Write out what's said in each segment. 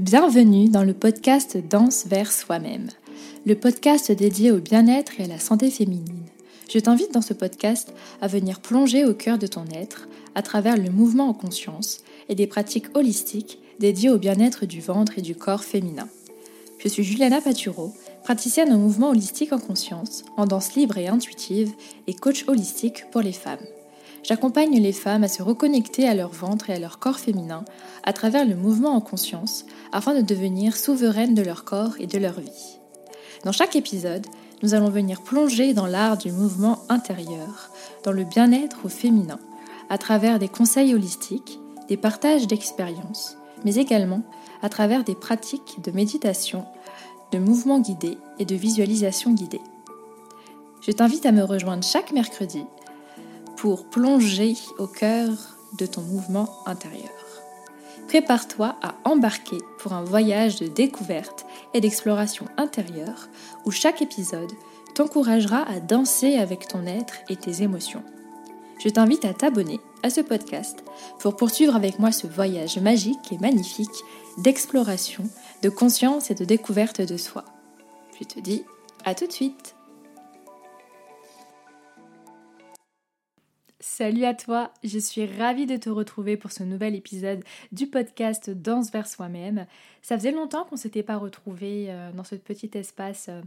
Bienvenue dans le podcast Danse vers soi-même, le podcast dédié au bien-être et à la santé féminine. Je t'invite dans ce podcast à venir plonger au cœur de ton être à travers le mouvement en conscience et des pratiques holistiques dédiées au bien-être du ventre et du corps féminin. Je suis Juliana Paturo, praticienne en mouvement holistique en conscience, en danse libre et intuitive et coach holistique pour les femmes. J'accompagne les femmes à se reconnecter à leur ventre et à leur corps féminin à travers le mouvement en conscience afin de devenir souveraines de leur corps et de leur vie. Dans chaque épisode, nous allons venir plonger dans l'art du mouvement intérieur, dans le bien-être au féminin, à travers des conseils holistiques, des partages d'expériences, mais également à travers des pratiques de méditation, de mouvement guidé et de visualisation guidée. Je t'invite à me rejoindre chaque mercredi pour plonger au cœur de ton mouvement intérieur. Prépare-toi à embarquer pour un voyage de découverte et d'exploration intérieure où chaque épisode t'encouragera à danser avec ton être et tes émotions. Je t'invite à t'abonner à ce podcast pour poursuivre avec moi ce voyage magique et magnifique d'exploration, de conscience et de découverte de soi. Je te dis à tout de suite Salut à toi, je suis ravie de te retrouver pour ce nouvel épisode du podcast Danse vers soi-même. Ça faisait longtemps qu'on s'était pas retrouvé euh, dans ce petit espace euh,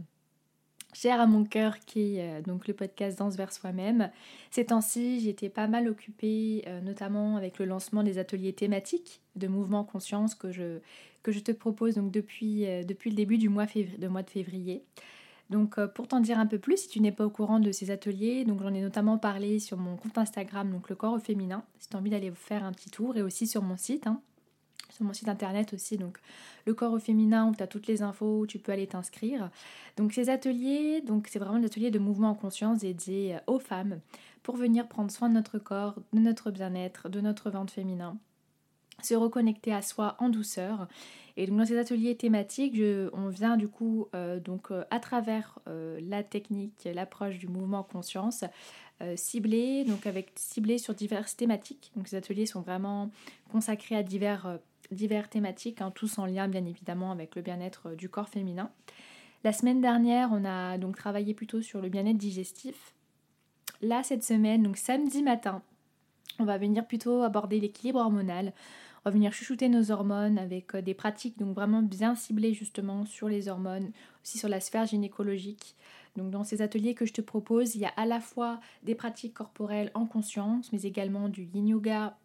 cher à mon cœur qui est euh, le podcast Danse vers soi-même. Ces temps-ci, j'étais pas mal occupée, notamment avec le lancement des ateliers thématiques de mouvement conscience que je, te propose donc depuis, le début du mois de février. Donc euh, pour t'en dire un peu plus, si tu n'es pas au courant de ces ateliers, donc j'en ai notamment parlé sur mon compte Instagram, donc le corps au féminin, si tu as envie d'aller faire un petit tour, et aussi sur mon site, hein. sur mon site internet aussi, donc le corps au féminin où tu as toutes les infos, où tu peux aller t'inscrire. Donc ces ateliers, donc c'est vraiment des ateliers de mouvement en conscience dédiés euh, aux femmes pour venir prendre soin de notre corps, de notre bien-être, de notre ventre féminin se reconnecter à soi en douceur. Et donc dans ces ateliers thématiques, on vient du coup euh, donc euh, à travers euh, la technique, l'approche du mouvement conscience, cibler donc avec ciblé sur diverses thématiques. Donc ces ateliers sont vraiment consacrés à divers, thématiques, hein, tous en lien bien évidemment avec le bien-être du corps féminin. La semaine dernière, on a donc travaillé plutôt sur le bien-être digestif. Là, cette semaine, donc samedi matin, on va venir plutôt aborder l'équilibre hormonal on venir chuchoter nos hormones avec euh, des pratiques donc vraiment bien ciblées justement sur les hormones, aussi sur la sphère gynécologique. Donc dans ces ateliers que je te propose, il y a à la fois des pratiques corporelles en conscience, mais également du yin yoga,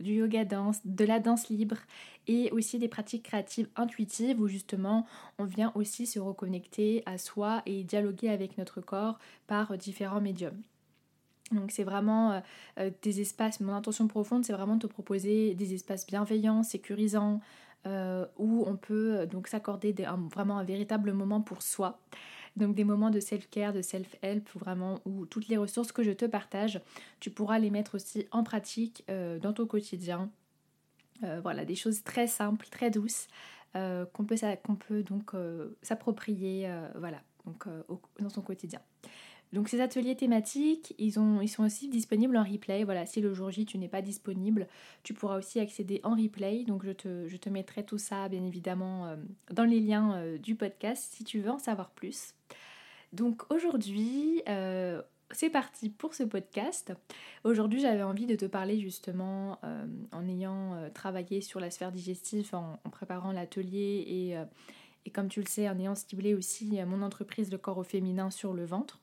du yoga danse, de la danse libre et aussi des pratiques créatives intuitives où justement on vient aussi se reconnecter à soi et dialoguer avec notre corps par différents médiums. Donc c'est vraiment euh, euh, des espaces, mon intention profonde c'est vraiment de te proposer des espaces bienveillants, sécurisants, euh, où on peut donc s'accorder vraiment un véritable moment pour soi. Donc des moments de self-care, de self-help, vraiment où toutes les ressources que je te partage, tu pourras les mettre aussi en pratique dans ton quotidien. voilà, des choses très simples, très douces, qu'on peut, peut donc s'approprier voilà, dans son quotidien. Donc ces ateliers thématiques, ils, ont, ils sont aussi disponibles en replay. Voilà, si le jour J tu n'es pas disponible, tu pourras aussi accéder en replay. Donc je te, mettrai tout ça bien évidemment euh, dans les liens euh, du podcast si tu veux en savoir plus. Donc aujourd'hui, euh, c'est parti pour ce podcast. Aujourd'hui j'avais envie de te parler justement en ayant travaillé sur la sphère digestive, en, en préparant l'atelier et, et comme tu le sais, en ayant ciblé aussi mon entreprise Le corps au féminin sur le ventre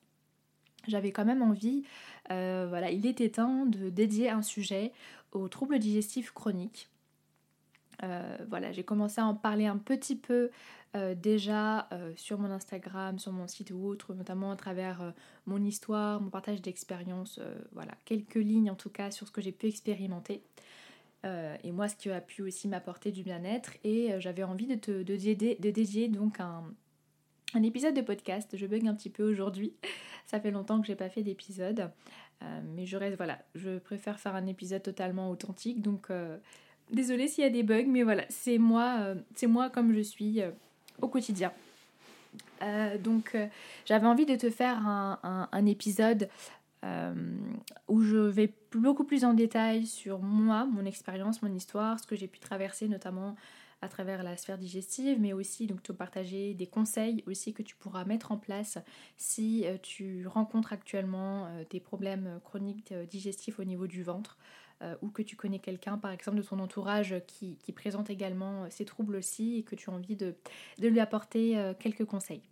j'avais quand même envie, euh, voilà, il était temps de dédier un sujet aux troubles digestifs chroniques. Euh, voilà, j'ai commencé à en parler un petit peu euh, déjà sur mon Instagram, sur mon site ou autre, notamment à travers mon histoire, mon partage d'expérience, voilà, quelques lignes en tout cas sur ce que j'ai pu expérimenter. et moi, ce qui a pu aussi m'apporter du bien-être. Et j'avais envie de, te, dédier donc un, un épisode de podcast. Je bug un petit peu aujourd'hui. Ça fait longtemps que j'ai pas fait d'épisode. Euh, mais je reste, voilà, je préfère faire un épisode totalement authentique. Donc, euh, désolée s'il y a des bugs, mais voilà, c'est moi, euh, c'est moi comme je suis au quotidien. donc, j'avais envie de te faire un épisode où je vais beaucoup plus en détail sur moi, mon expérience, mon histoire, ce que j'ai pu traverser notamment à travers la sphère digestive, mais aussi donc te partager des conseils aussi que tu pourras mettre en place si euh, tu rencontres actuellement euh, des problèmes chroniques euh, digestifs au niveau du ventre. ou que tu connais quelqu'un, par exemple, de ton entourage qui, présente également ces troubles aussi et que tu as envie de lui apporter quelques conseils.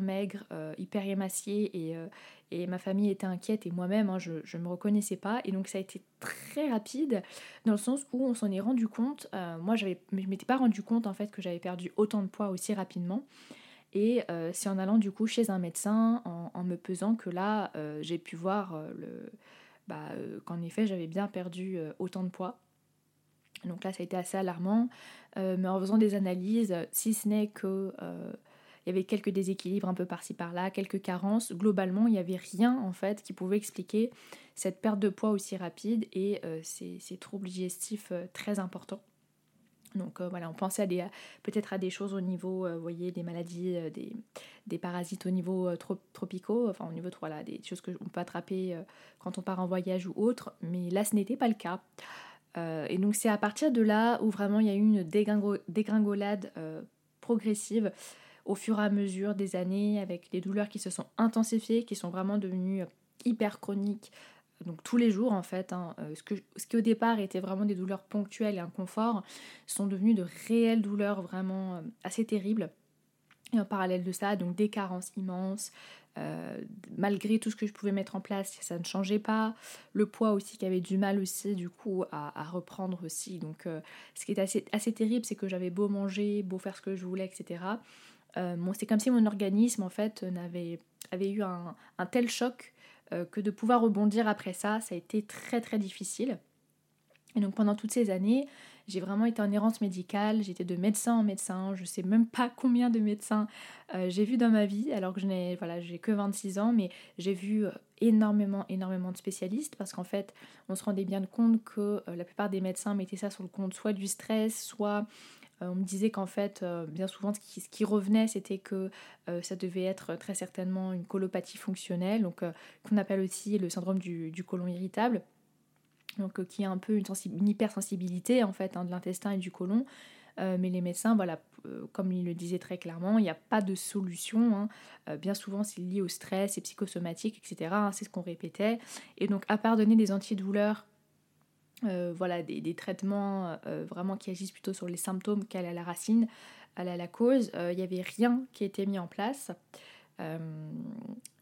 Maigre, euh, hyper émaciée et, euh, et, ma famille était inquiète et moi-même hein, je ne me reconnaissais pas. Et donc ça a été très rapide dans le sens où on s'en est rendu compte, euh, moi je m'étais pas rendu compte en fait que j'avais perdu autant de poids aussi rapidement. Et c'est en allant du coup chez un médecin en, me pesant que là j'ai pu voir le, bah, qu'en effet j'avais bien perdu autant de poids. Donc là ça a été assez alarmant, mais en faisant des analyses, si ce n'est que il y avait quelques déséquilibres un peu par-ci par-là, quelques carences. Globalement, il n'y avait rien en fait qui pouvait expliquer cette perte de poids aussi rapide et euh, ces, troubles digestifs euh, très importants. Donc euh, voilà, on pensait peut-être à des choses au niveau, vous voyez, des maladies, des, parasites au niveau tropicaux, enfin au niveau, voilà, des choses qu'on peut attraper quand on part en voyage ou autre, mais là ce n'était pas le cas. et donc c'est à partir de là où vraiment il y a eu une dégringolade progressive au fur et à mesure des années, avec des douleurs qui se sont intensifiées, qui sont vraiment devenues euh, hyper chroniques, donc tous les jours en fait. Hein, euh, ce, que, ce qui au départ était vraiment des douleurs ponctuelles et inconfort sont devenues de réelles douleurs vraiment euh, assez terribles. Et en parallèle de ça, donc des carences immenses, malgré tout ce que je pouvais mettre en place, ça ne changeait pas. Le poids aussi qui avait du mal aussi du coup à, reprendre aussi. Donc ce qui est assez, assez terrible, c'est que j'avais beau manger, beau faire ce que je voulais, etc. Euh, c'est comme si mon organisme en fait n'avait avait eu un, tel choc euh, que de pouvoir rebondir après ça, ça a été très très difficile. Et donc pendant toutes ces années, j'ai vraiment été en errance médicale, j'étais de médecin en médecin, je sais même pas combien de médecins euh, j'ai vu dans ma vie, alors que je n'ai voilà, j'ai que 26 ans, mais j'ai vu énormément, énormément de spécialistes parce qu'en fait, on se rendait bien compte que la plupart des médecins mettaient ça sur le compte. Soit du stress, soit on me disait qu'en fait, euh, bien souvent, ce qui, revenait, c'était que euh, ça devait être très certainement une colopathie fonctionnelle, donc qu'on appelle aussi le syndrome du, côlon irritable, donc qui est un peu une, hypersensibilité en fait hein, de l'intestin et du côlon. mais les médecins, voilà, comme ils le disaient très clairement, il n'y a pas de solution. Hein. bien souvent, c'est lié au stress et psychosomatique, etc. Hein, c'est ce qu'on répétait. Et donc, à part donner des antidouleurs euh, voilà, des, traitements euh, vraiment qui agissent plutôt sur les symptômes qu'à la racine, à la, cause. Il euh, n'y avait rien qui était mis en place.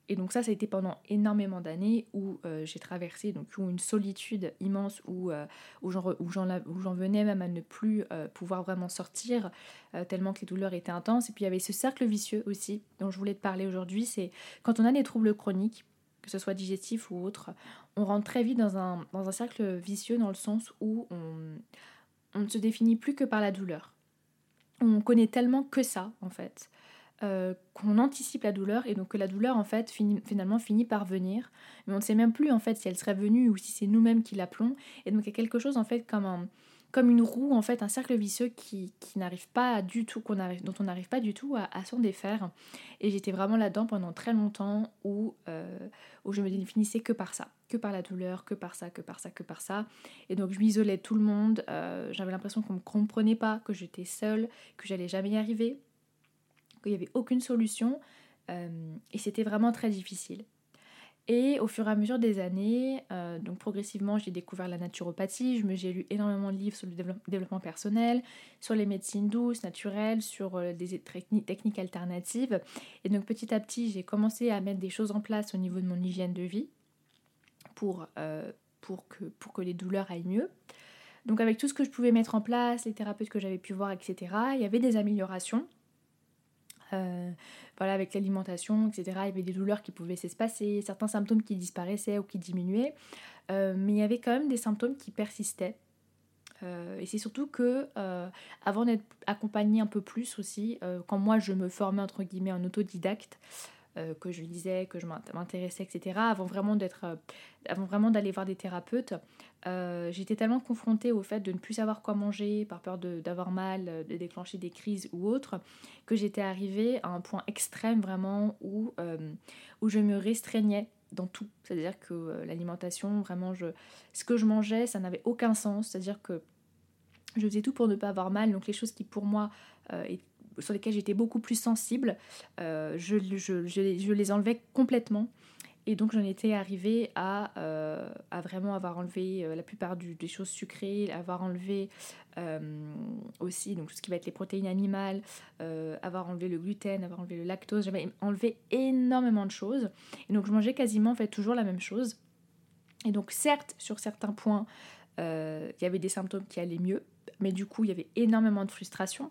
et donc ça, ça a été pendant énormément d'années où j'ai traversé donc, une solitude immense, où, où j'en venais même à ne plus pouvoir vraiment sortir, tellement que les douleurs étaient intenses. Et puis il y avait ce cercle vicieux aussi, dont je voulais te parler aujourd'hui, c'est quand on a des troubles chroniques, que ce soit digestif ou autre, on rentre très vite dans un, cercle vicieux dans le sens où on, ne se définit plus que par la douleur. On connaît tellement que ça, en fait, euh, qu'on anticipe la douleur et donc que la douleur, en fait, finalement finit par venir. Mais on ne sait même plus, en fait, si elle serait venue ou si c'est nous-mêmes qui l'appelons. Et donc il y a quelque chose, en fait, comme un une roue, en fait, un cercle vicieux qui, n'arrive pas du tout, dont on n'arrive pas du tout à, s'en défaire. Et j'étais vraiment là-dedans pendant très longtemps où, euh, où je me définissais que par ça, que par la douleur, que par ça, que par ça, que par ça. Et donc je m'isolais tout le monde, euh, j'avais l'impression qu'on ne me comprenait pas, que j'étais seule, que j'allais jamais y arriver, qu'il n'y avait aucune solution. Euh, et c'était vraiment très difficile. Et au fur et à mesure des années, euh, donc progressivement, j'ai découvert la naturopathie. J'ai lu énormément de livres sur le développement personnel, sur les médecines douces, naturelles, sur euh, des techniques alternatives. Et donc petit à petit, j'ai commencé à mettre des choses en place au niveau de mon hygiène de vie pour, euh, pour, que, pour que les douleurs aillent mieux. Donc avec tout ce que je pouvais mettre en place, les thérapeutes que j'avais pu voir, etc., il y avait des améliorations. Euh, voilà, avec l'alimentation, etc. Il y avait des douleurs qui pouvaient s'espacer, certains symptômes qui disparaissaient ou qui diminuaient, euh, mais il y avait quand même des symptômes qui persistaient. Euh, et c'est surtout que, avant d'être accompagnée un peu plus aussi, quand moi je me formais entre guillemets en autodidacte, euh, que je lisais, que je m'intéressais, etc. Avant vraiment d'être, euh, avant vraiment d'aller voir des thérapeutes, euh, j'étais tellement confrontée au fait de ne plus savoir quoi manger, par peur d'avoir mal, de déclencher des crises ou autre, que j'étais arrivée à un point extrême vraiment où, où je me restreignais dans tout. C'est-à-dire que l'alimentation, vraiment, ce que je mangeais, ça n'avait aucun sens. C'est-à-dire que je faisais tout pour ne pas avoir mal. Donc les choses qui pour moi étaient sur lesquels j'étais beaucoup plus sensible, euh, je, les enlevais complètement. Et donc j'en étais arrivée à, euh, vraiment avoir enlevé euh, la plupart des choses sucrées, avoir enlevé aussi donc tout ce qui va être les protéines animales, avoir enlevé le gluten, avoir enlevé le lactose. J'avais enlevé énormément de choses. Et donc je mangeais quasiment en fait toujours la même chose. Et donc certes, sur certains points, il y avait des symptômes qui allaient mieux, mais du coup il y avait énormément de frustration.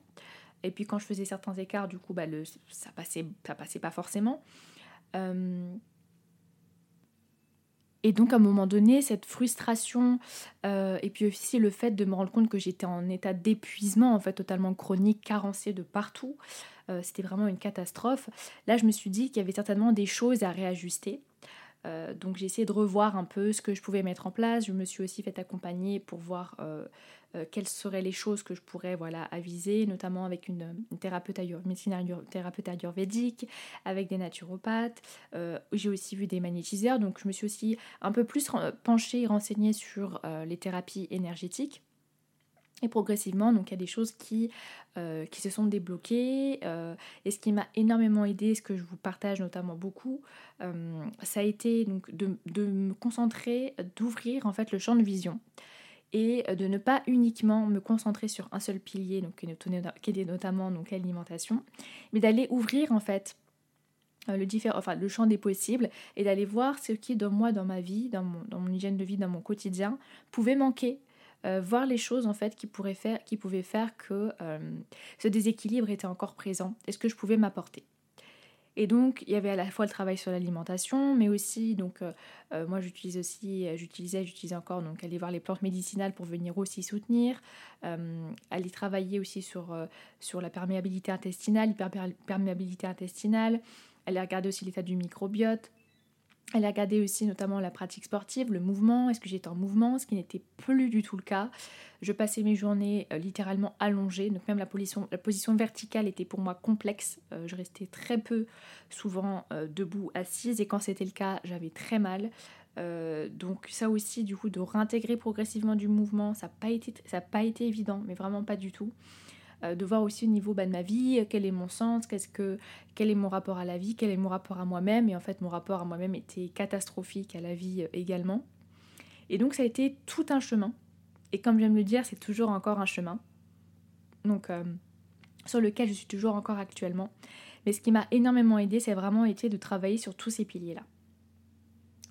Et puis quand je faisais certains écarts, du coup, bah, ça, passait, ça passait pas forcément. Euh, et donc à un moment donné, cette frustration euh, et puis aussi le fait de me rendre compte que j'étais en état d'épuisement, en fait totalement chronique, carencé de partout, euh, c'était vraiment une catastrophe. Là, je me suis dit qu'il y avait certainement des choses à réajuster. Donc j'ai essayé de revoir un peu ce que je pouvais mettre en place. Je me suis aussi fait accompagner pour voir euh, quelles seraient les choses que je pourrais voilà, aviser, notamment avec une, thérapeute, médecine thérapeute ayurvédique, avec des naturopathes. Euh, j'ai aussi vu des magnétiseurs, donc je me suis aussi un peu plus penchée et renseignée sur euh, les thérapies énergétiques. Et progressivement, donc il y a des choses qui, qui se sont débloquées. et ce qui m'a énormément aidé, ce que je vous partage notamment beaucoup, ça a été donc de, de me concentrer, d'ouvrir en fait le champ de vision et de ne pas uniquement me concentrer sur un seul pilier, donc qui est notamment l'alimentation, mais d'aller ouvrir en fait euh, le, enfin, le champ des possibles et d'aller voir ce qui dans moi, dans ma vie, dans mon, dans mon hygiène de vie, dans mon quotidien, pouvait manquer. Euh, voir les choses en fait qui, pourraient faire, qui pouvaient faire que euh, ce déséquilibre était encore présent et ce que je pouvais m'apporter. Et donc, il y avait à la fois le travail sur l'alimentation, mais aussi, donc, euh, moi j'utilise aussi, j'utilisais, j'utilise encore, donc, aller voir les plantes médicinales pour venir aussi soutenir, aller travailler aussi sur, sur la perméabilité intestinale, l'hyperperméabilité intestinale, aller regarder aussi l'état du microbiote, elle a regardé aussi notamment la pratique sportive, le mouvement, est-ce que j'étais en mouvement, ce qui n'était plus du tout le cas. Je passais mes journées euh, littéralement allongées, donc même la position, verticale était pour moi complexe. Euh, je restais très peu souvent euh, debout, assise, et quand c'était le cas, j'avais très mal. donc ça aussi, du coup, de réintégrer progressivement du mouvement, ça n'a pas été évident, mais vraiment pas du tout. Euh, de voir aussi au niveau bah, de ma vie, euh, quel est mon sens, qu'est-ce que, quel est mon rapport à la vie, quel est mon rapport à moi-même. Et en fait, mon rapport à moi-même était catastrophique, à la vie euh, également. Et donc, ça a été tout un chemin. Et comme j'aime le dire, c'est toujours encore un chemin. Donc, sur lequel je suis toujours encore actuellement. Mais ce qui m'a énormément aidé, c'est vraiment été de travailler sur tous ces piliers-là.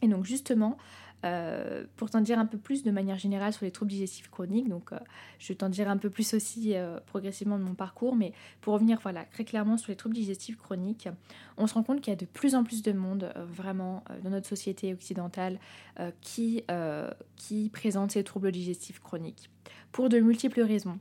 Et donc, justement, euh, pour t'en dire un peu plus de manière générale sur les troubles digestifs chroniques, donc euh, je t'en dire un peu plus aussi euh, progressivement de mon parcours, mais pour revenir voilà, très clairement sur les troubles digestifs chroniques, on se rend compte qu'il y a de plus en plus de monde vraiment dans notre société occidentale qui, présente ces troubles digestifs chroniques pour de multiples raisons.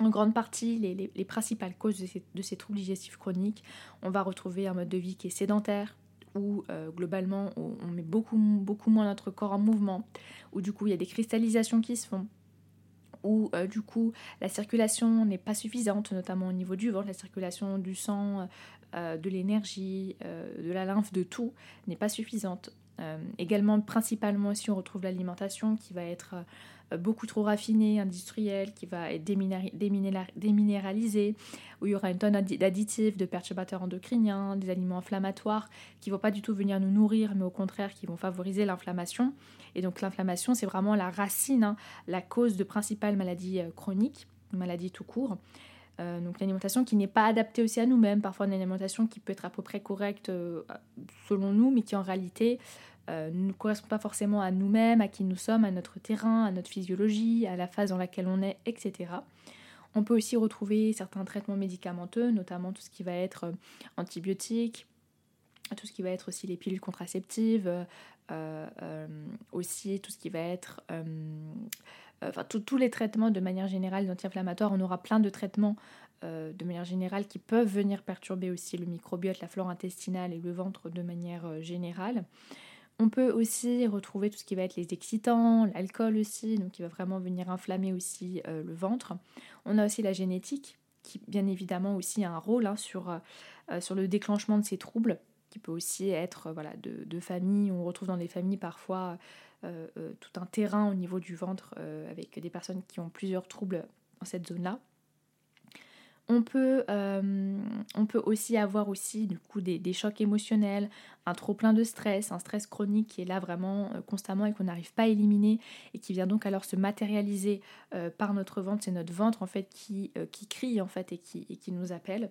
En grande partie, les, les, principales causes de ces troubles digestifs chroniques, on va retrouver un mode de vie qui est sédentaire, où euh, globalement on, met beaucoup, moins notre corps en mouvement, où du coup il y a des cristallisations qui se font, où euh, du coup la circulation n'est pas suffisante, notamment au niveau du ventre, la circulation du sang, euh, de l'énergie, de la lymphe, de tout n'est pas suffisante. également, principalement aussi, on retrouve l'alimentation qui va être beaucoup trop raffinée, industrielle, qui va être déminéralisée, où il y aura une tonne d'additifs, de perturbateurs endocriniens, des aliments inflammatoires qui ne vont pas du tout venir nous nourrir, mais au contraire qui vont favoriser l'inflammation. Et donc l'inflammation, c'est vraiment la racine, hein, la cause de principales maladies chroniques, maladies tout court. Euh, donc l'alimentation qui n'est pas adaptée aussi à nous-mêmes, parfois une alimentation qui peut être à peu près correcte euh, selon nous, mais qui en réalité euh, ne correspond pas forcément à nous-mêmes, à qui nous sommes, à notre terrain, à notre physiologie, à la phase dans laquelle on est, etc. On peut aussi retrouver certains traitements médicamenteux, notamment tout ce qui va être antibiotiques, tout ce qui va être aussi les pilules contraceptives, aussi tout ce qui va être euh, enfin tous les traitements de manière générale d'anti-inflammatoires, on aura plein de traitements euh, de manière générale qui peuvent venir perturber aussi le microbiote, la flore intestinale et le ventre de manière euh, générale. On peut aussi retrouver tout ce qui va être les excitants, l'alcool aussi, donc qui va vraiment venir inflammer aussi le ventre. On a aussi la génétique, qui bien évidemment aussi a un rôle hein, sur, sur le déclenchement de ces troubles, qui peut aussi être voilà, de, famille. On retrouve dans des familles parfois euh, euh, tout un terrain au niveau du ventre euh, avec des personnes qui ont plusieurs troubles dans cette zone-là. On peut, on peut aussi avoir aussi du coup des, chocs émotionnels, un trop plein de stress, un stress chronique qui est là vraiment constamment et qu'on n'arrive pas à éliminer et qui vient donc alors se matérialiser par notre ventre. C'est notre ventre en fait qui, qui crie en fait et qui, et qui nous appelle.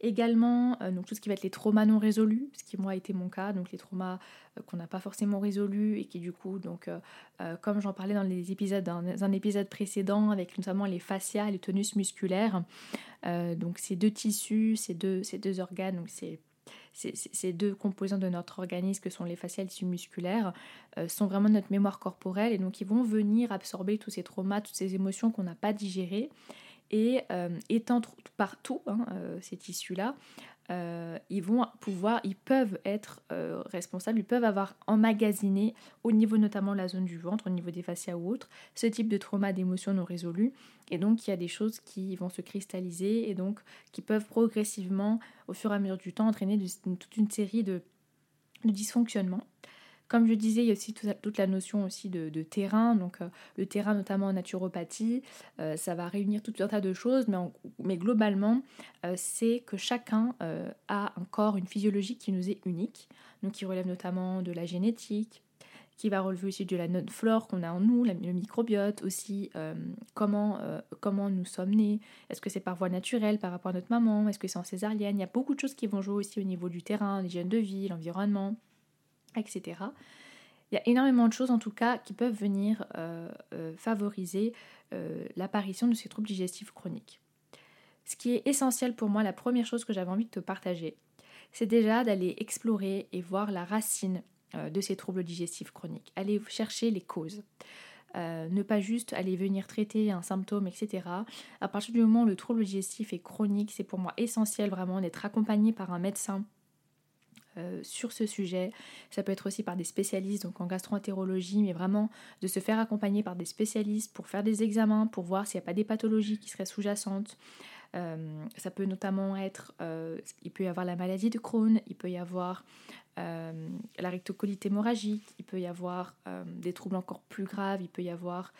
Également, euh, donc tout ce qui va être les traumas non résolus, ce qui moi a été mon cas, donc les traumas euh, qu'on n'a pas forcément résolus et qui du coup, donc euh, comme j'en parlais dans les épisodes, dans un épisode précédent avec notamment les fascias les tonus musculaires, donc ces deux tissus, ces deux, ces deux organes, donc c'est ces, deux composants de notre organisme que sont les fascias et les tissus musculaires sont vraiment notre mémoire corporelle et donc ils vont venir absorber tous ces traumas, toutes ces émotions qu'on n'a pas digérées et euh, étant partout, hein, euh, ces tissus-là, euh, ils vont pouvoir, ils peuvent être responsables, ils peuvent avoir emmagasiné au niveau notamment de la zone du ventre, au niveau des fascias ou autres, ce type de trauma d'émotions non résolues. Et donc il y a des choses qui vont se cristalliser et donc qui peuvent progressivement, au fur et à mesure du temps, entraîner toute une série de, de dysfonctionnements. Comme je disais, il y a aussi toute la notion aussi de, terrain, donc euh, le terrain notamment en naturopathie, euh, ça va réunir tout un tas de choses, mais, globalement, euh, c'est que chacun a un corps, une physiologie qui nous est unique, donc qui relève notamment de la génétique, qui va relever aussi de la flore qu'on a en nous, le microbiote aussi, comment, comment nous sommes nés, est-ce que c'est par voie naturelle par rapport à notre maman, est-ce que c'est en césarienne, il y a beaucoup de choses qui vont jouer aussi au niveau du terrain, l'hygiène de vie, l'environnement etc. Il y a énormément de choses en tout cas qui peuvent venir euh, euh, favoriser euh, l'apparition de ces troubles digestifs chroniques. Ce qui est essentiel pour moi, la première chose que j'avais envie de te partager, c'est déjà d'aller explorer et voir la racine de ces troubles digestifs chroniques. Aller chercher les causes. ne pas juste aller venir traiter un symptôme, etc. À partir du moment où le trouble digestif est chronique, c'est pour moi essentiel vraiment d'être accompagné par un médecin euh, sur ce sujet. Ça peut être aussi par des spécialistes, donc en gastroentérologie, mais vraiment de se faire accompagner par des spécialistes pour faire des examens, pour voir s'il n'y a pas des pathologies qui seraient sous-jacentes. Euh, ça peut notamment être, euh, il peut y avoir la maladie de Crohn, il peut y avoir la rectocolite hémorragique, il peut y avoir des troubles encore plus graves, il peut y avoir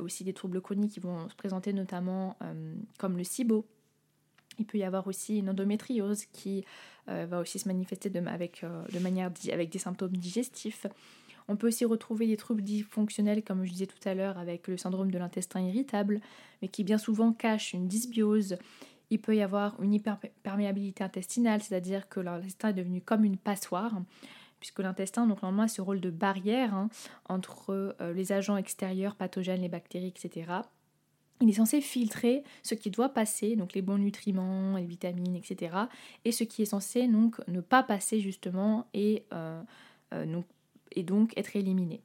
aussi des troubles chroniques qui vont se présenter notamment comme le SIBO, il peut y avoir aussi une endométriose qui euh, va aussi se manifester de, avec, euh, manière avec des symptômes digestifs. On peut aussi retrouver des troubles dysfonctionnels, comme je disais tout à l'heure, avec le syndrome de l'intestin irritable, mais qui bien souvent cache une dysbiose. Il peut y avoir une hyperperméabilité intestinale, c'est-à-dire que l'intestin est devenu comme une passoire, puisque l'intestin, donc normalement, a ce rôle de barrière hein, entre euh, les agents extérieurs, pathogènes, les bactéries, etc., il est censé filtrer ce qui doit passer, donc les bons nutriments, les vitamines, etc. Et ce qui est censé donc ne pas passer justement et, euh, euh, donc être éliminé.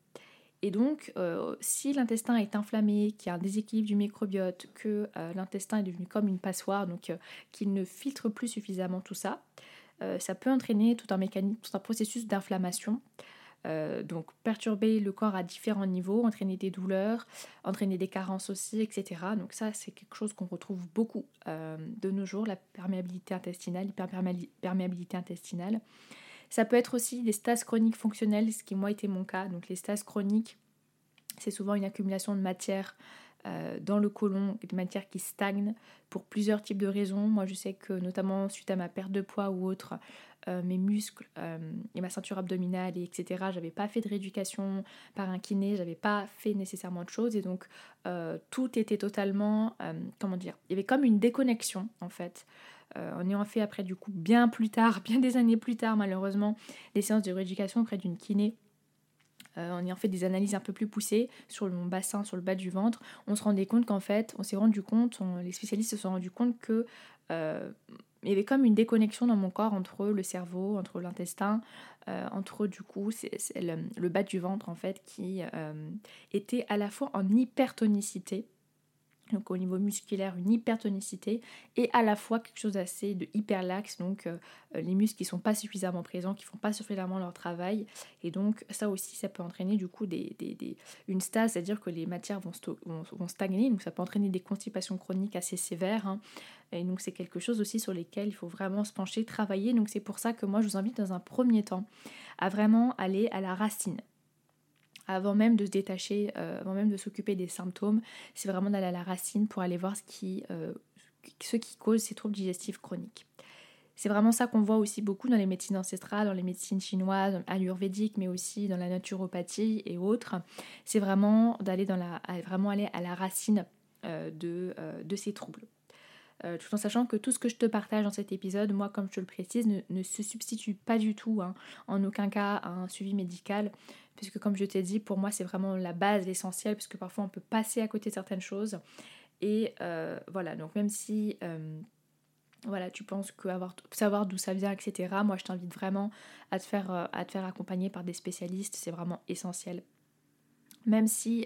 Et donc, euh, si l'intestin est inflammé, qu'il y a un déséquilibre du microbiote, que l'intestin est devenu comme une passoire, donc qu'il ne filtre plus suffisamment tout ça, ça peut entraîner tout un mécanisme, tout un processus d'inflammation. Euh, donc perturber le corps à différents niveaux, entraîner des douleurs, entraîner des carences aussi, etc. Donc ça, c'est quelque chose qu'on retrouve beaucoup euh, de nos jours, la perméabilité intestinale, l'hyperperméabilité intestinale. Ça peut être aussi des stases chroniques fonctionnelles, ce qui moi était mon cas. Donc les stases chroniques, c'est souvent une accumulation de matière dans le côlon, des matières qui stagnent pour plusieurs types de raisons. Moi je sais que notamment suite à ma perte de poids ou autre, euh, mes muscles euh, et ma ceinture abdominale, et etc. J'avais pas fait de rééducation par un kiné, j'avais pas fait nécessairement de choses et donc tout était totalement, comment dire, il y avait comme une déconnexion en fait. en ayant fait après du coup bien plus tard, bien des années plus tard malheureusement, des séances de rééducation auprès d'une kiné euh, en ayant fait des analyses un peu plus poussées sur mon bassin, sur le bas du ventre, on se rendait compte qu'en fait, on s'est rendu compte, les spécialistes se sont rendus compte que euh, y avait comme une déconnexion dans mon corps entre le cerveau, entre l'intestin, euh, entre du coup le, bas du ventre en fait qui était à la fois en hypertonicité donc au niveau musculaire une hypertonicité et à la fois quelque chose d'assez de hyperlaxe donc euh, euh, les muscles qui sont pas suffisamment présents qui font pas suffisamment leur travail. Et donc ça aussi ça peut entraîner du coup des, une stase. C'est à dire que les matières vont, vont, stagner. Donc ça peut entraîner des constipations chroniques assez sévères hein. et donc c'est quelque chose aussi sur lesquels il faut vraiment se pencher travailler. Donc c'est pour ça que moi je vous invite dans un premier temps à vraiment aller à la racine avant même de se détacher, euh, avant même de s'occuper des symptômes, c'est vraiment d'aller à la racine pour aller voir ce qui, euh, ce qui cause ces troubles digestifs chroniques. C'est vraiment ça qu'on voit aussi beaucoup dans les médecines ancestrales, dans les médecines chinoises, ayurvédiques, mais aussi dans la naturopathie et autres. C'est vraiment d'aller aller à la racine euh, de ces troubles. Tout en sachant que tout ce que je te partage dans cet épisode, moi comme je te le précise, ne, se substitue pas du tout, hein, en aucun cas à un suivi médical puisque comme je t'ai dit, pour moi c'est vraiment la base, l'essentiel, puisque parfois on peut passer à côté certaines choses. Et euh, voilà, donc même si euh, voilà, tu penses que savoir d'où ça vient, etc., moi je t'invite vraiment euh, à te faire accompagner par des spécialistes, c'est vraiment essentiel. Même si,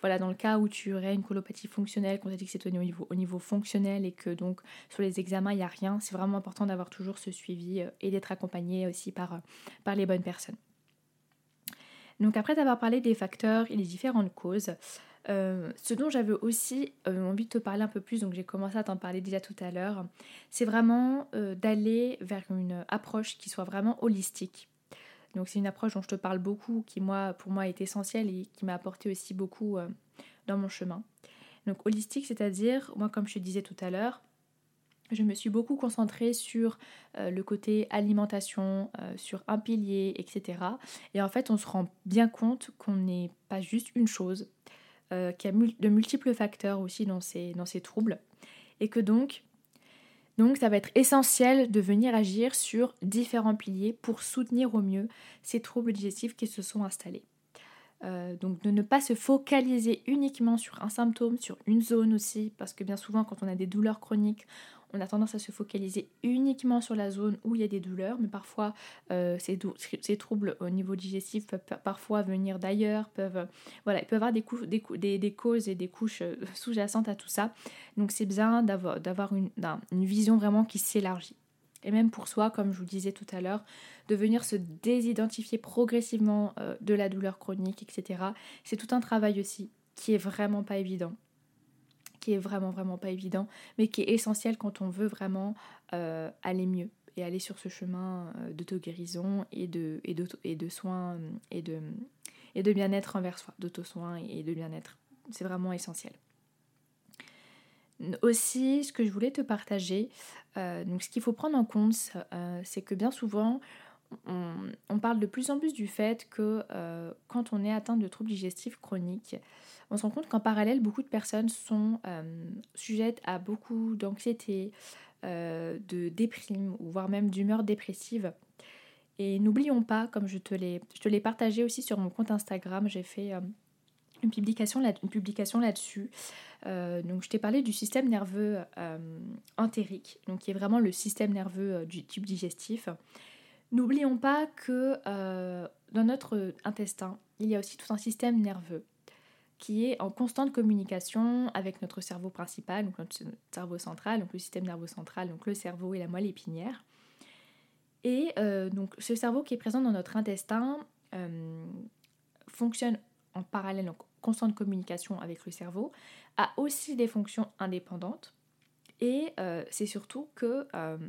voilà, dans le cas où tu aurais une colopathie fonctionnelle, qu'on t'a dit que c'est au niveau, au niveau fonctionnel et que donc sur les examens il n'y a rien, c'est vraiment important d'avoir toujours ce suivi et d'être accompagné aussi par, par les bonnes personnes. Donc après avoir parlé des facteurs et des différentes causes, euh, ce dont j'avais aussi euh, envie de te parler un peu plus, donc j'ai commencé à t'en parler déjà tout à l'heure, c'est vraiment euh, d'aller vers une approche qui soit vraiment holistique. Donc c'est une approche dont je te parle beaucoup, qui moi, pour moi est essentielle et qui m'a apporté aussi beaucoup dans mon chemin. Donc holistique, c'est-à-dire, moi comme je te disais tout à l'heure, je me suis beaucoup concentrée sur euh, le côté alimentation, euh, sur un pilier, etc. Et en fait, on se rend bien compte qu'on n'est pas juste une chose, euh, qu'il y a de multiples facteurs aussi dans ces, dans ces troubles. Et que donc, donc, ça va être essentiel de venir agir sur différents piliers pour soutenir au mieux ces troubles digestifs qui se sont installés. donc de ne pas se focaliser uniquement sur un symptôme, sur une zone aussi, parce que bien souvent quand on a des douleurs chroniques, on a tendance à se focaliser uniquement sur la zone où il y a des douleurs, mais parfois euh, ces, troubles au niveau digestif peuvent parfois venir d'ailleurs, peuvent, voilà, il peut avoir des, causes et des couches euh, sous-jacentes à tout ça. Donc c'est bien d'avoir une, une vision vraiment qui s'élargit. Et même pour soi, comme je vous disais tout à l'heure, de venir se désidentifier progressivement euh, de la douleur chronique, etc. C'est tout un travail aussi qui est vraiment pas évident qui est vraiment vraiment pas évident, mais qui est essentiel quand on veut vraiment euh, aller mieux et aller sur ce chemin euh, d'auto-guérison et de, et, et de soins et de, et de bien-être envers soi, d'auto-soins et de bien-être. C'est vraiment essentiel. Aussi, ce que je voulais te partager, euh, donc ce qu'il faut prendre en compte, c'est que bien souvent, on, parle de plus en plus du fait que quand on est atteint de troubles digestifs chroniques, on se rend compte qu'en parallèle, beaucoup de personnes sont euh, sujettes à beaucoup d'anxiété, euh, de déprime, voire même d'humeur dépressive. Et n'oublions pas, comme je te l'ai partagé aussi sur mon compte Instagram, j'ai fait euh, une publication là-dessus. donc je t'ai parlé du système nerveux entérique, qui est vraiment le système nerveux du tube digestif. N'oublions pas que dans notre intestin, il y a aussi tout un système nerveux qui est en constante communication avec notre cerveau principal, donc notre cerveau central, donc le système nerveux central, donc le cerveau et la moelle épinière. Et euh, donc ce cerveau qui est présent dans notre intestin euh, fonctionne en parallèle, en constante communication avec le cerveau, a aussi des fonctions indépendantes. Et euh, c'est surtout que,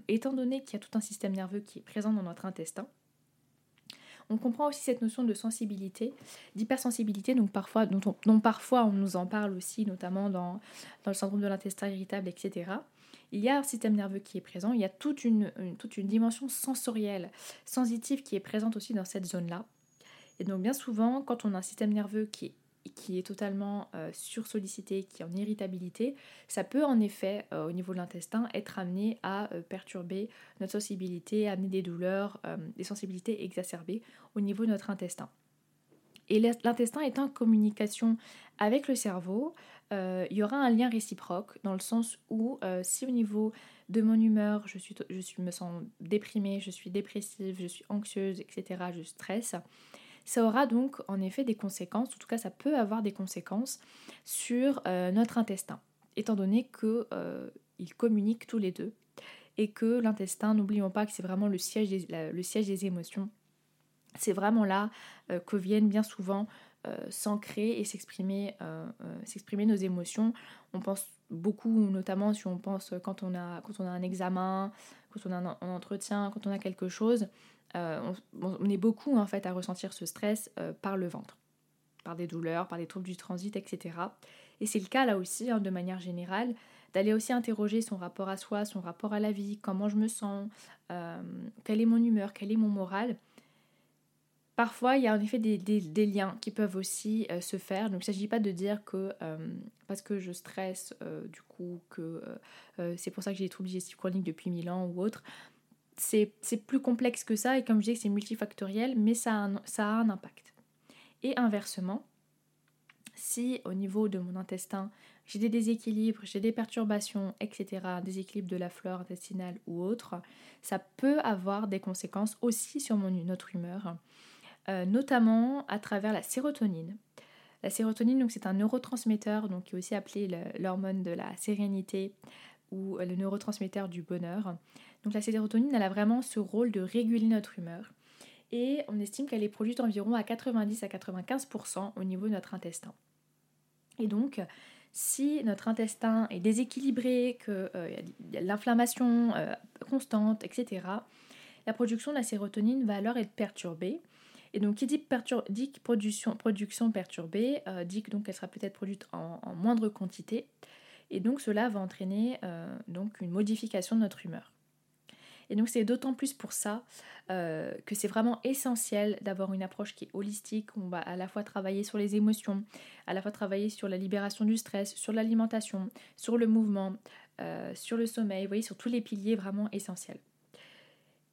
étant donné qu'il y a tout un système nerveux qui est présent dans notre intestin, On comprend aussi cette notion de sensibilité, d'hypersensibilité, donc parfois, dont, parfois on nous en parle aussi, notamment dans, dans le syndrome de l'intestin irritable, etc. Il y a un système nerveux qui est présent, il y a toute une, toute une dimension sensorielle, sensitive qui est présente aussi dans cette zone-là. Et donc bien souvent, quand on a un système nerveux qui est qui est totalement euh, sursollicité, qui est en irritabilité, ça peut en effet, euh, au niveau de l'intestin, être amené à euh, perturber notre sensibilité, amener des douleurs, des sensibilités exacerbées au niveau de notre intestin. Et l'intestin est en communication avec le cerveau. il y aura un lien réciproque dans le sens où si au niveau de mon humeur, je, suis, je suis, me sens déprimée, je suis dépressive, je suis anxieuse, etc., je stresse, ça aura donc en effet des conséquences, en tout cas ça peut avoir des conséquences sur euh, notre intestin, étant donné qu'ils euh, communiquent tous les deux et que l'intestin, n'oublions pas que c'est vraiment le siège des, émotions. C'est vraiment là euh, que viennent bien souvent s'ancrer et s'exprimer, s'exprimer nos émotions. On pense beaucoup, notamment si on pense quand on a, quand on a un examen, quand on a un entretien, quand on a quelque chose, euh, on, est beaucoup en fait à ressentir ce stress euh, par le ventre, par des douleurs, par des troubles du transit, etc. Et c'est le cas là aussi, hein, de manière générale, d'aller aussi interroger son rapport à soi, son rapport à la vie, comment je me sens, euh, quelle est mon humeur, quel est mon moral. Parfois, il y a en effet des, liens qui peuvent aussi se faire. Donc, il ne s'agit pas de dire que parce que je stresse, du coup, que c'est pour ça que j'ai des troubles digestifs chroniques depuis mille ans ou autre c'est plus complexe que ça et comme je dis c'est multifactoriel, mais ça a, un, ça a un impact. Et inversement, si au niveau de mon intestin j'ai des déséquilibres, j'ai des perturbations, etc., déséquilibres de la flore intestinale ou autre, ça peut avoir des conséquences aussi sur mon, notre humeur, euh, notamment à travers la sérotonine. La sérotonine, donc c'est un neurotransmetteur, donc qui est aussi appelé l'hormone de la sérénité ou le neurotransmetteur du bonheur. Donc la sérotonine, elle a vraiment ce rôle de réguler notre humeur. Et on estime qu'elle est produite environ à 90 à 95% au niveau de notre intestin. Et donc, si notre intestin est déséquilibré, qu'il euh, y a l'inflammation euh, constante, etc., la production de la sérotonine va alors être perturbée. Et donc, qui dit, production, perturbée, euh, dit que donc elle sera peut-être produite en, moindre quantité. Et donc, cela va entraîner donc une modification de notre humeur. Et donc c'est d'autant plus pour ça euh, que c'est vraiment essentiel d'avoir une approche qui est holistique. On va à la fois travailler sur les émotions, à la fois travailler sur la libération du stress, sur l'alimentation, sur le mouvement, euh, sur le sommeil, vous voyez, sur tous les piliers vraiment essentiels.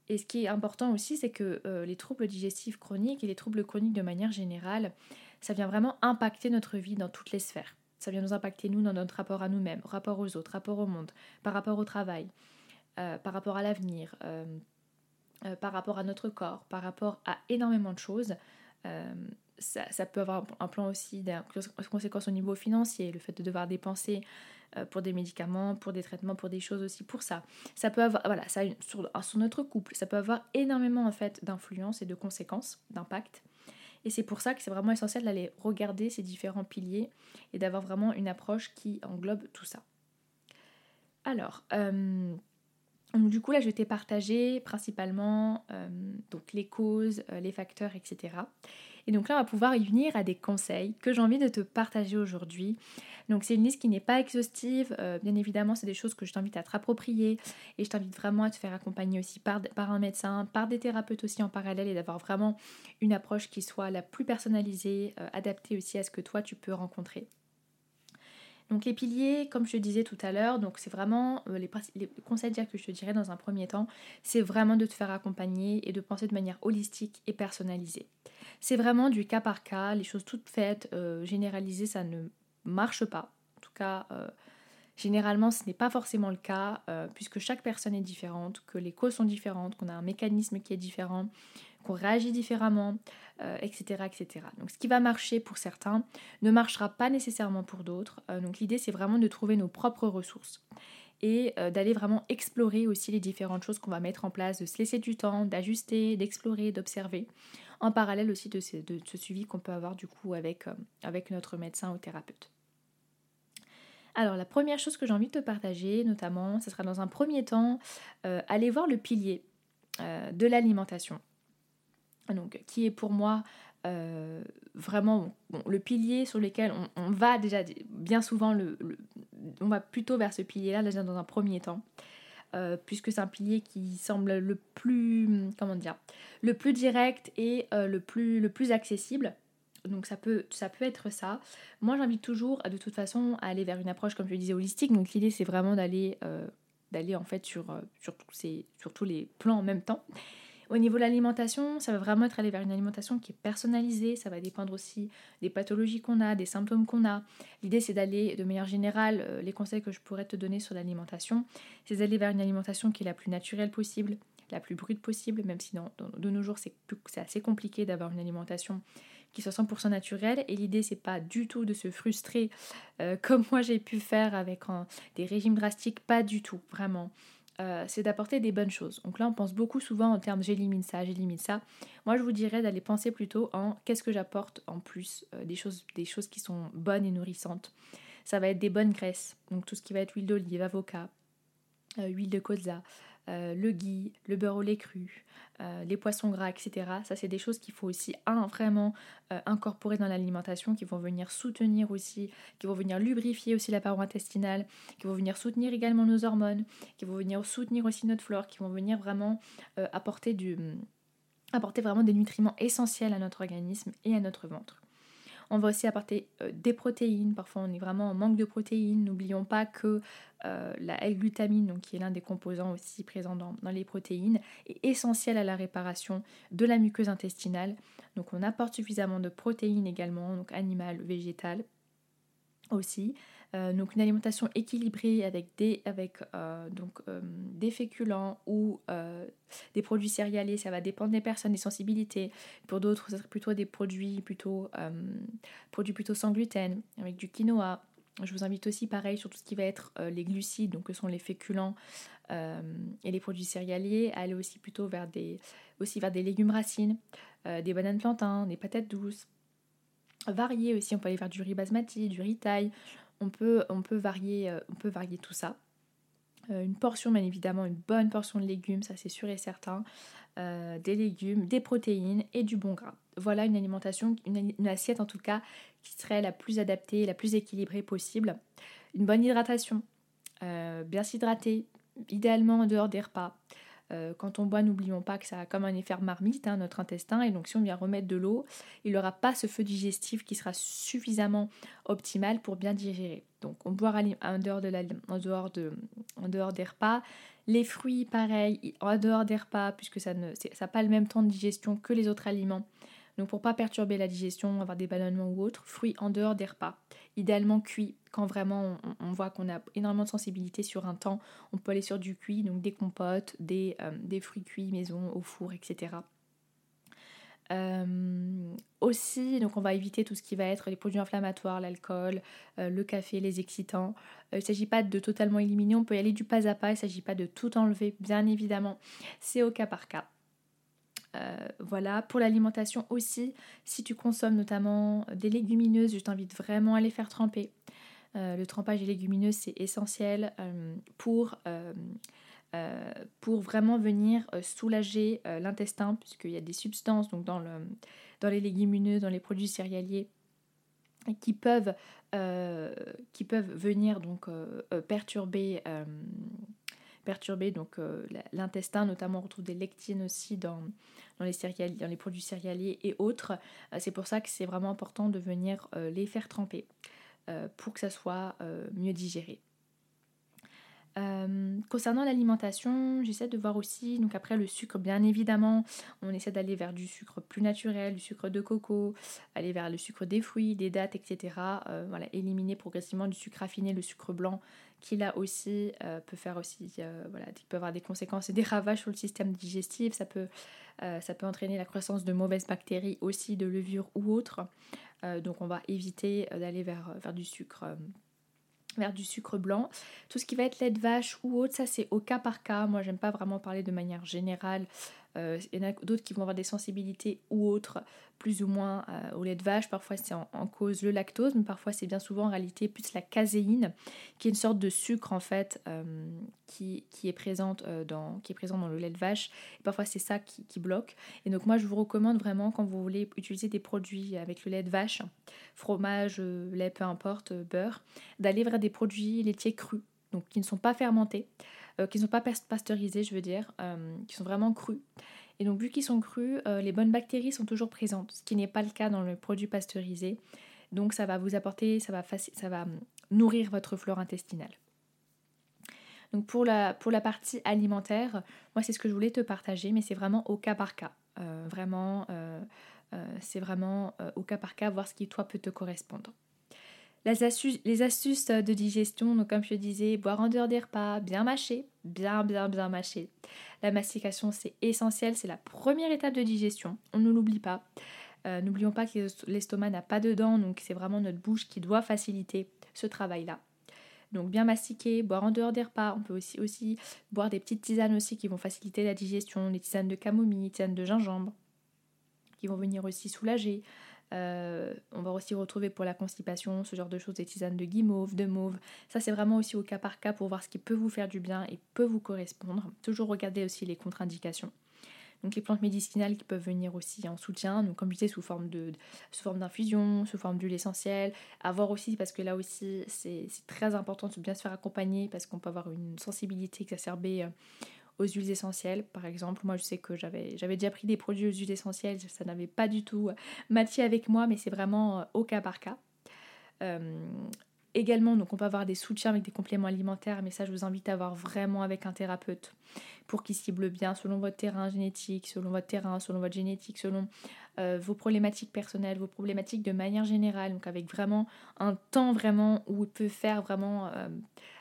Et ce qui est important aussi, c'est que euh, les troubles digestifs chroniques et les troubles chroniques de manière générale, ça vient vraiment impacter notre vie dans toutes les sphères. Ça vient nous impacter, nous, dans notre rapport à nous-mêmes, rapport aux autres, rapport au monde, par rapport au travail, euh, par rapport à l'avenir, euh, euh, par rapport à notre corps, par rapport à énormément de choses. Ça, peut avoir un plan aussi de conséquences au niveau financier, le fait de devoir dépenser pour des médicaments, pour des traitements, pour des choses aussi pour ça. Ça peut avoir, voilà, ça sur, sur notre couple, ça peut avoir énormément en fait d'influence et de conséquences, d'impact. Et c'est pour ça que c'est vraiment essentiel d'aller regarder ces différents piliers et d'avoir vraiment une approche qui englobe tout ça. Alors, donc du coup là je t'ai partagé principalement euh, donc les causes, euh, les facteurs, etc. Et donc là on va pouvoir y venir à des conseils que j'ai envie de te partager aujourd'hui. Donc c'est une liste qui n'est pas exhaustive, euh, bien évidemment c'est des choses que je t'invite à te rapproprier et je t'invite vraiment à te faire accompagner aussi par, par un médecin, par des thérapeutes aussi en parallèle et d'avoir vraiment une approche qui soit la plus personnalisée, adaptée aussi à ce que toi tu peux rencontrer. Donc les piliers, comme je te disais tout à l'heure, donc c'est vraiment euh, les, conseils que je te dirais dans un premier temps, c'est vraiment de te faire accompagner et de penser de manière holistique et personnalisée. C'est vraiment du cas par cas, les choses toutes faites, euh, généralisées, ça ne marche pas. En tout cas, euh, généralement, ce n'est pas forcément le cas, puisque chaque personne est différente, que les causes sont différentes, qu'on a un mécanisme qui est différent, qu'on réagit différemment, etc., euh, etc. Donc ce qui va marcher pour certains ne marchera pas nécessairement pour d'autres. Euh, donc l'idée c'est vraiment de trouver nos propres ressources et euh, d'aller vraiment explorer aussi les différentes choses qu'on va mettre en place, de se laisser du temps, d'ajuster, d'explorer, d'observer, en parallèle aussi de ce, suivi qu'on peut avoir du coup avec, avec notre médecin ou thérapeute. Alors la première chose que j'ai envie de te partager, notamment, ce sera dans un premier temps, aller voir le pilier de l'alimentation. Donc qui est pour moi vraiment le pilier sur lequel on, va déjà bien souvent le, on va plutôt vers ce pilier là déjà dans un premier temps puisque c'est un pilier qui semble le plus comment dire le plus direct et le plus le plus accessible donc ça peut, ça peut être ça. Moi j'invite toujours de toute façon à aller vers une approche comme je le disais holistique. Donc l'idée c'est vraiment d'aller euh, d'aller en fait sur, euh, sur, tous sur tous les plans en même temps. Au niveau de l'alimentation, ça va vraiment être aller vers une alimentation qui est personnalisée, ça va dépendre aussi des pathologies qu'on a, des symptômes qu'on a. L'idée c'est d'aller, de manière générale, euh, les conseils que je pourrais te donner sur l'alimentation, c'est d'aller vers une alimentation qui est la plus naturelle possible, la plus brute possible, même si de nos jours c'est assez compliqué d'avoir une alimentation qui soit 100% naturel. Et l'idée, c'est pas du tout de se frustrer euh, comme moi j'ai pu faire avec des régimes drastiques, pas du tout, vraiment. Euh, c'est d'apporter des bonnes choses. Donc là, on pense beaucoup souvent en termes j'élimine ça, j'élimine ça. Moi, je vous dirais d'aller penser plutôt en qu'est-ce que j'apporte en plus, euh, des, choses, des choses qui sont bonnes et nourrissantes? Ça va être des bonnes graisses, donc tout ce qui va être huile d'olive, avocat, huile de colza, euh, le ghee, le beurre au lait cru, euh, les poissons gras, etc. Ça, c'est des choses qu'il faut aussi vraiment euh, incorporer dans l'alimentation, qui vont venir soutenir aussi, qui vont venir lubrifier aussi la paroi intestinale, qui vont venir soutenir également nos hormones, qui vont venir soutenir aussi notre flore, qui vont venir vraiment apporter, apporter vraiment des nutriments essentiels à notre organisme et à notre ventre. On va aussi apporter euh, des protéines. Parfois, on est vraiment en manque de protéines. N'oublions pas que euh, la L-glutamine, donc, qui est l'un des composants aussi présents dans, les protéines, est essentielle à la réparation de la muqueuse intestinale. Donc, on apporte suffisamment de protéines également, donc animales, végétales aussi. Euh, donc une alimentation équilibrée avec des, avec, euh, donc, euh, des féculents ou des produits céréaliers, ça va dépendre des personnes, des sensibilités. Pour d'autres, ce serait plutôt des produits plutôt, produits plutôt sans gluten, avec du quinoa. Je vous invite aussi pareil sur tout ce qui va être les glucides, donc que sont les féculents et les produits céréaliers, à aller aussi plutôt vers des, aussi vers des légumes racines, des bananes plantains, des patates douces varier aussi, on peut aller faire du riz basmati, du riz thaï, on peut, on peut, varier, euh, on peut varier tout ça. Euh, une portion, bien évidemment, une bonne portion de légumes, ça c'est sûr et certain. Euh, des légumes, des protéines et du bon gras. Voilà une alimentation, une, assiette en tout cas, qui serait la plus adaptée, la plus équilibrée possible. Une bonne hydratation, bien s'hydrater, idéalement en dehors des repas. Euh, quand on boit, n'oublions pas que ça a comme un effet marmite, hein, notre intestin, et donc si on vient remettre de l'eau, il n'aura pas ce feu digestif qui sera suffisamment optimal pour bien digérer. Donc on boit en dehors, de en, dehors de, en dehors des repas. Les fruits, pareil, en dehors des repas, puisque ça n'a pas le même temps de digestion que les autres aliments. Donc pour pas perturber la digestion, avoir des ballonnements ou autres, fruits en dehors des repas. Idéalement cuits, quand vraiment on, voit qu'on a énormément de sensibilité sur un temps, on peut aller sur du cuit, donc des compotes, des, euh, fruits cuits maison, au four, etc. Euh, aussi, donc on va éviter tout ce qui va être les produits inflammatoires, l'alcool, euh, le café, les excitants. il ne s'agit pas de totalement éliminer, on peut y aller du pas à pas, il ne s'agit pas de tout enlever, bien évidemment. C'est au cas par cas. Voilà, pour l'alimentation aussi, si tu consommes notamment des légumineuses, je t'invite vraiment à les faire tremper. Euh, le trempage des légumineuses, c'est essentiel euh, pour, pour vraiment venir soulager l'intestin, puisqu'il y a des substances dans, le, dans les légumineuses, dans les produits céréaliers, qui peuvent, venir perturber euh, l'intestin, notamment on retrouve des lectines aussi dans, les, dans les produits céréaliers et autres. Euh, c'est pour ça que c'est vraiment important de venir euh, les faire tremper pour que ça soit mieux digéré. concernant l'alimentation, j'essaie de voir aussi, donc après le sucre, bien évidemment, on essaie d'aller vers du sucre plus naturel, du sucre de coco, aller vers le sucre des fruits, des dattes, etc. voilà, éliminer progressivement du sucre raffiné, le sucre blanc, qui là aussi euh, peut faire aussi, euh, voilà, peut avoir des conséquences et des ravages sur le système digestif. Ça peut, euh, entraîner la croissance de mauvaises bactéries aussi, de levure ou autres. Donc on va éviter d'aller vers, vers du sucre vers du sucre blanc. Tout ce qui va être lait de vache ou autre, ça c'est au cas par cas. Moi j'aime pas vraiment parler de manière générale il y en a d'autres qui vont avoir des sensibilités ou autres, plus ou moins au lait de vache. Parfois c'est en, cause le lactose, mais parfois c'est bien souvent en réalité plus la caséine, qui est une sorte de sucre en fait qui, est présente dans, qui est présent dans le lait de vache. Et parfois c'est ça qui, qui, bloque. Et donc moi je vous recommande vraiment quand vous voulez utiliser des produits avec le lait de vache, fromage, lait, peu importe, beurre, d'aller vers des produits laitiers crus, donc qui ne sont pas fermentés. Euh, qui ne sont pas pasteurisés, je veux dire, euh, qui sont vraiment crus. Et donc, vu qu'ils sont crus, euh, les bonnes bactéries sont toujours présentes, ce qui n'est pas le cas dans le produit pasteurisé. Donc, ça va vous apporter, ça va, hum, nourrir votre flore intestinale. Donc, pour la partie alimentaire, moi, c'est ce que je voulais te partager, mais c'est vraiment au cas par cas. vraiment, c'est vraiment au cas par cas, voir ce qui, toi, peut te correspondre. Les astuces, de digestion, donc comme je disais, boire en dehors des repas, bien mâcher, bien bien bien mâcher. La mastication c'est essentiel, c'est la première étape de digestion, on ne l'oublie pas. Euh, n'oublions pas que l'estomac n'a pas de dents, donc c'est vraiment notre bouche qui doit faciliter ce travail-là. Donc bien mastiquer, boire en dehors des repas. On peut aussi, aussi boire des petites tisanes aussi qui vont faciliter la digestion, les tisanes de camomille, tisanes de gingembre, qui vont venir aussi soulager. Euh, on va aussi retrouver pour la constipation ce genre de choses, des tisanes de guimauve, de mauve. Ça, c'est vraiment aussi au cas par cas pour voir ce qui peut vous faire du bien et peut vous correspondre. Toujours regarder aussi les contre-indications. Donc les plantes médicinales qui peuvent venir aussi en soutien, donc comme je disais, sous forme de, sous forme d'infusion, sous forme d'huile essentielle. À voir aussi, parce que là aussi, c'est très important de bien se faire accompagner parce qu'on peut avoir une sensibilité exacerbée euh, aux huiles essentielles. Par exemple, moi je sais que j'avais, déjà pris des produits aux huiles essentielles, ça n'avait pas du tout euh, matché avec moi, mais c'est vraiment euh, au cas par cas. Euh, également, donc on peut avoir des soutiens avec des compléments alimentaires, mais ça je vous invite à voir vraiment avec un thérapeute pour qu'il cible bien selon votre terrain génétique, selon votre terrain, selon votre génétique, selon vos problématiques personnelles, vos problématiques de manière générale, donc avec vraiment un temps vraiment où il peut faire vraiment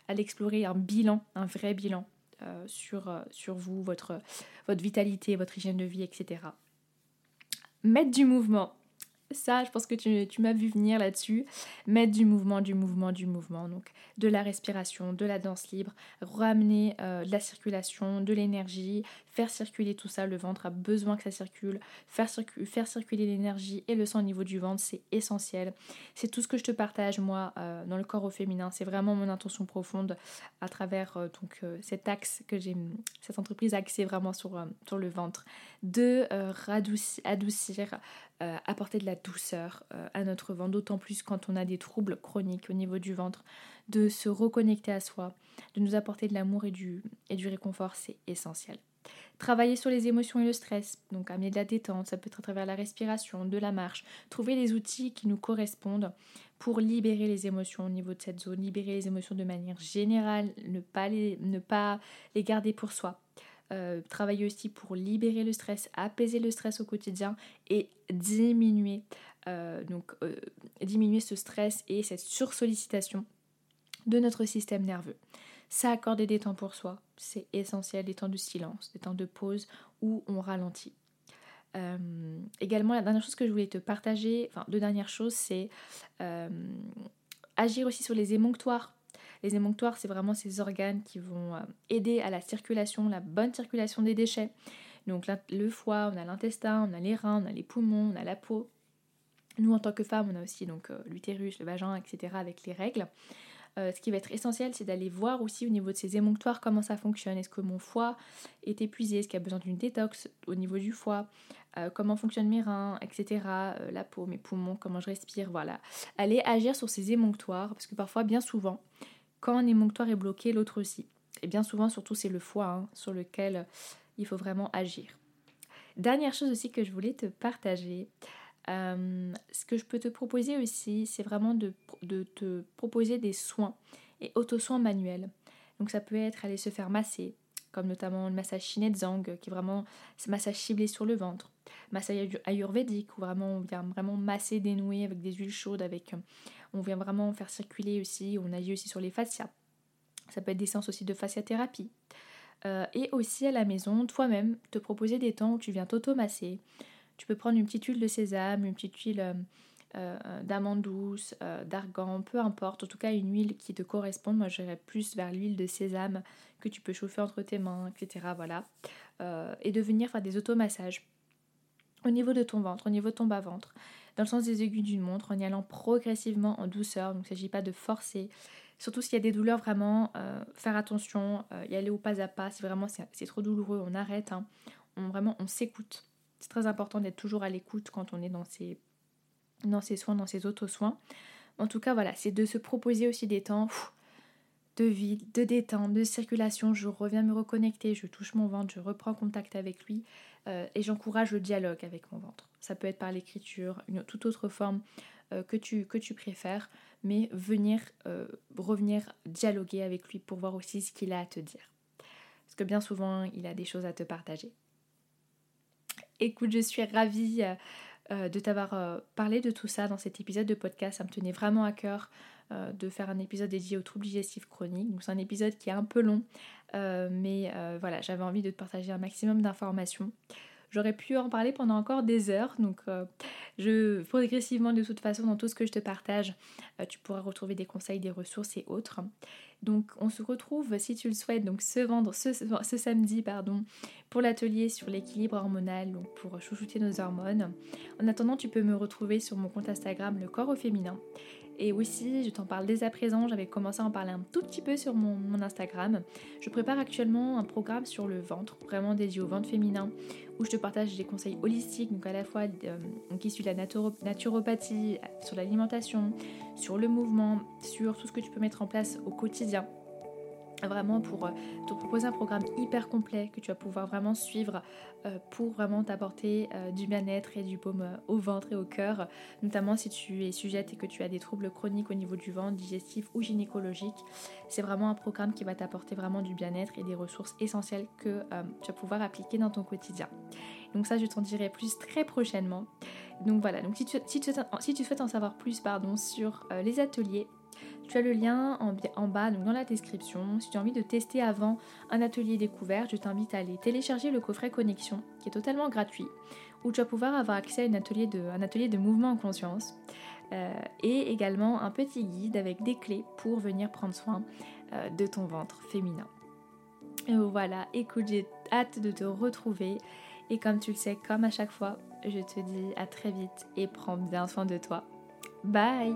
à l'explorer un bilan, un vrai bilan euh, sur, euh, sur vous, votre, votre vitalité, votre hygiène de vie, etc. Mettre du mouvement. Ça, je pense que tu, m'as vu venir là-dessus. Mettre du mouvement, du mouvement, du mouvement. Donc, de la respiration, de la danse libre, ramener euh, de la circulation, de l'énergie, faire circuler tout ça. Le ventre a besoin que ça circule. Faire, faire circuler l'énergie et le sang au niveau du ventre, c'est essentiel. C'est tout ce que je te partage, moi, euh, dans le corps au féminin. C'est vraiment mon intention profonde à travers euh, donc, cet axe que j'ai, cette entreprise axée vraiment sur, sur le ventre. De radoucir, adoucir, apporter de la douceur à notre ventre, d'autant plus quand on a des troubles chroniques au niveau du ventre de se reconnecter à soi, de nous apporter de l'amour et du, réconfort, c'est essentiel. Travailler sur les émotions et le stress, donc amener de la détente, ça peut être à travers la respiration, de la marche, trouver les outils qui nous correspondent pour libérer les émotions au niveau de cette zone, libérer les émotions de manière générale, ne pas les garder pour soi. Euh, travailler aussi pour libérer le stress, apaiser le stress au quotidien et diminuer, euh, euh, ce stress et cette sursollicitation de notre système nerveux. Ça, accorder des temps pour soi, c'est essentiel, des temps de silence, des temps de pause où on ralentit. Également, la dernière chose que je voulais te partager, enfin deux dernières choses, c'est agir aussi sur les émonctoires. Les émonctoires, c'est vraiment ces organes qui vont euh, aider à la circulation, la bonne circulation des déchets. Donc le foie, on a l'intestin, on a les reins, on a les poumons, on a la peau. Nous, en tant que femmes, on a aussi donc l'utérus, le vagin, etc. avec les règles. Euh, ce qui va être essentiel, c'est d'aller voir aussi au niveau de ces émonctoires comment ça fonctionne. Est-ce que mon foie est épuisé? Est-ce qu'il y a besoin d'une détox au niveau du foie? Euh, Comment fonctionnent mes reins, etc. Euh, la peau, mes poumons, comment je respire, voilà. Aller agir sur ces émonctoires, parce que parfois, bien souvent, quand un émonctoire est bloqué, l'autre aussi. Et bien souvent, surtout, c'est le foie hein, sur lequel il faut vraiment agir. Dernière chose aussi que je voulais te partager, euh, ce que je peux te proposer aussi, c'est vraiment de, te proposer des soins et auto-soins manuels. Donc ça peut être aller se faire masser, comme notamment le massage Shinedzang, qui est vraiment ce massage ciblé sur le ventre. Massage ayurvédique, où vraiment on vient vraiment masser, dénouer avec des huiles chaudes, avec, on vient vraiment faire circuler aussi, on agit aussi sur les fascias. Ça peut être des séances aussi de fasciathérapie. Euh, et aussi à la maison, toi-même, te proposer des temps où tu viens t'auto-masser, tu peux prendre une petite huile de sésame, une petite huile, euh, d'amandes douces, d'argan, peu importe, en tout cas une huile qui te correspond. Moi j'irais plus vers l'huile de sésame que tu peux chauffer entre tes mains, etc. Voilà. et de venir faire des automassages au niveau de ton ventre, au niveau de ton bas-ventre, dans le sens des aiguilles d'une montre, en y allant progressivement en douceur. Donc il ne s'agit pas de forcer. Surtout s'il y a des douleurs, vraiment, euh, faire attention, euh, y aller au pas à pas. Si vraiment c'est trop douloureux, on arrête. Hein. On, vraiment, on s'écoute. C'est très important d'être toujours à l'écoute quand on est dans ces, dans soins, dans ces auto-soins. En tout cas, voilà, c'est de se proposer aussi des temps de vide, de détente, de circulation. Je reviens me reconnecter, je touche mon ventre, je reprends contact avec lui euh, et j'encourage le dialogue avec mon ventre. Ça peut être par l'écriture, une toute autre forme euh, que, tu, préfères, mais venir euh, revenir dialoguer avec lui pour voir aussi ce qu'il a à te dire. Parce que bien souvent, il a des choses à te partager. Écoute, je suis ravie de t'avoir parlé de tout ça dans cet épisode de podcast. Ça me tenait vraiment à cœur de faire un épisode dédié aux troubles digestifs chroniques. C'est un épisode qui est un peu long, mais voilà, j'avais envie de te partager un maximum d'informations. J'aurais pu en parler pendant encore des heures, donc euh, je progressivement de toute façon dans tout ce que je te partage, euh, tu pourras retrouver des conseils, des ressources et autres. Donc on se retrouve si tu le souhaites donc ce, vendre, ce, ce samedi pardon pour l'atelier sur l'équilibre hormonal donc pour chouchouter nos hormones. En attendant tu peux me retrouver sur mon compte Instagram le corps au féminin et aussi, je t'en parle dès à présent, j'avais commencé à en parler un tout petit peu sur mon, Instagram. Je prépare actuellement un programme sur le ventre, vraiment dédié au ventre féminin, où je te partage des conseils holistiques, donc à la fois euh, qui suit la naturopathie, sur l'alimentation, sur le mouvement, sur tout ce que tu peux mettre en place au quotidien vraiment pour euh, te proposer un programme hyper complet que tu vas pouvoir vraiment suivre euh, pour vraiment t'apporter euh, du bien-être et du baume au ventre et au cœur, notamment si tu es sujette et que tu as des troubles chroniques au niveau du ventre, digestif ou gynécologique. C'est vraiment un programme qui va t'apporter vraiment du bien-être et des ressources essentielles que tu vas pouvoir appliquer dans ton quotidien. Donc ça, je t'en dirai plus très prochainement. Donc voilà, donc si tu, si tu, souhaites en savoir plus pardon, sur les ateliers, tu as le lien en, bas, donc dans la description. Si tu as envie de tester avant un atelier découvert, je t'invite à aller télécharger le coffret Connexion, qui est totalement gratuit, où tu vas pouvoir avoir accès à un atelier de, mouvement en conscience. Euh, et également un petit guide avec des clés pour venir prendre soin euh, de ton ventre féminin. Et voilà, écoute, j'ai hâte de te retrouver. Et comme tu le sais, comme à chaque fois, je te dis à très vite et prends bien soin de toi. Bye